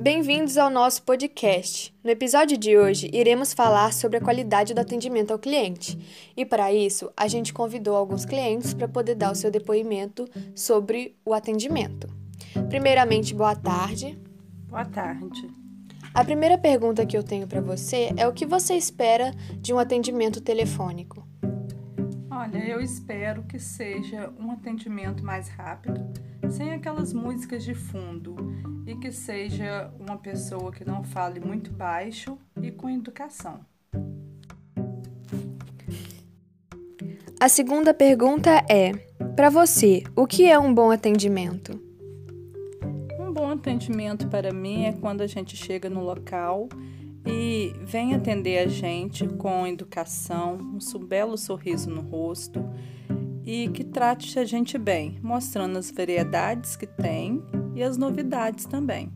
Bem-vindos ao nosso podcast. No episódio de hoje, iremos falar sobre a qualidade do atendimento ao cliente. E para isso, a gente convidou alguns clientes para poder dar o seu depoimento sobre o atendimento. Primeiramente, boa tarde. Boa tarde. A primeira pergunta que eu tenho para você é o que você espera de um atendimento telefônico? Olha, eu espero que seja um atendimento mais rápido, sem aquelas músicas de fundo, e que seja uma pessoa que não fale muito baixo e com educação. A segunda pergunta é: para você, o que é um bom atendimento? Um bom atendimento para mim é quando a gente chega no local e vem atender a gente com educação, um belo sorriso no rosto e que trate a gente bem, mostrando as variedades que tem e as novidades também.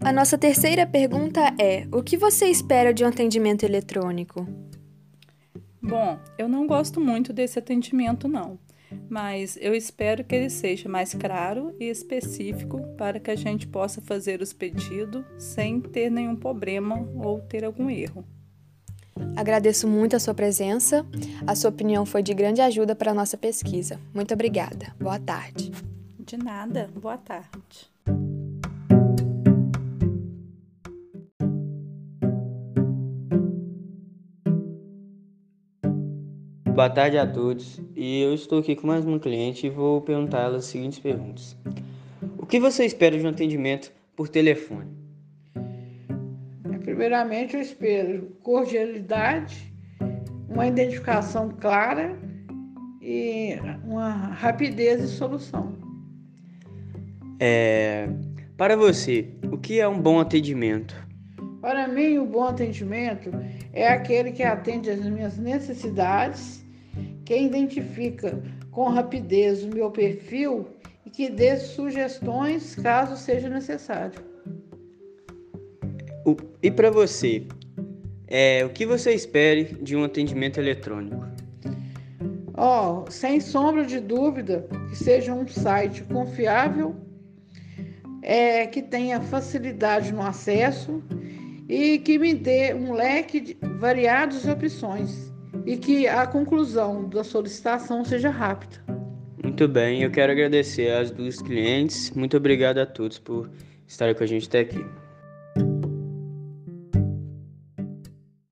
A nossa terceira pergunta é: o que você espera de um atendimento eletrônico? Bom, eu não gosto muito desse atendimento, não, mas eu espero que ele seja mais claro e específico para que a gente possa fazer os pedidos sem ter nenhum problema ou ter algum erro. Agradeço muito a sua presença. A sua opinião foi de grande ajuda para a nossa pesquisa. Muito obrigada. Boa tarde. De nada. Boa tarde. Boa tarde a todos. E eu estou aqui com mais uma cliente e vou perguntar a ela as seguintes perguntas. O que você espera de um atendimento por telefone? Primeiramente, eu espero cordialidade, uma identificação clara e uma rapidez de solução. É, para você, o que é um bom atendimento? Para mim, o bom atendimento é aquele que atende às minhas necessidades, que identifica com rapidez o meu perfil e que dê sugestões caso seja necessário. O, e para você, é, o que você espere de um atendimento eletrônico? Oh, sem sombra de dúvida, que seja um site confiável é, que tenha facilidade no acesso e que me dê um leque de variadas opções e que a conclusão da solicitação seja rápida. Muito bem, eu quero agradecer às duas clientes. Muito obrigado a todos por estarem com a gente até aqui.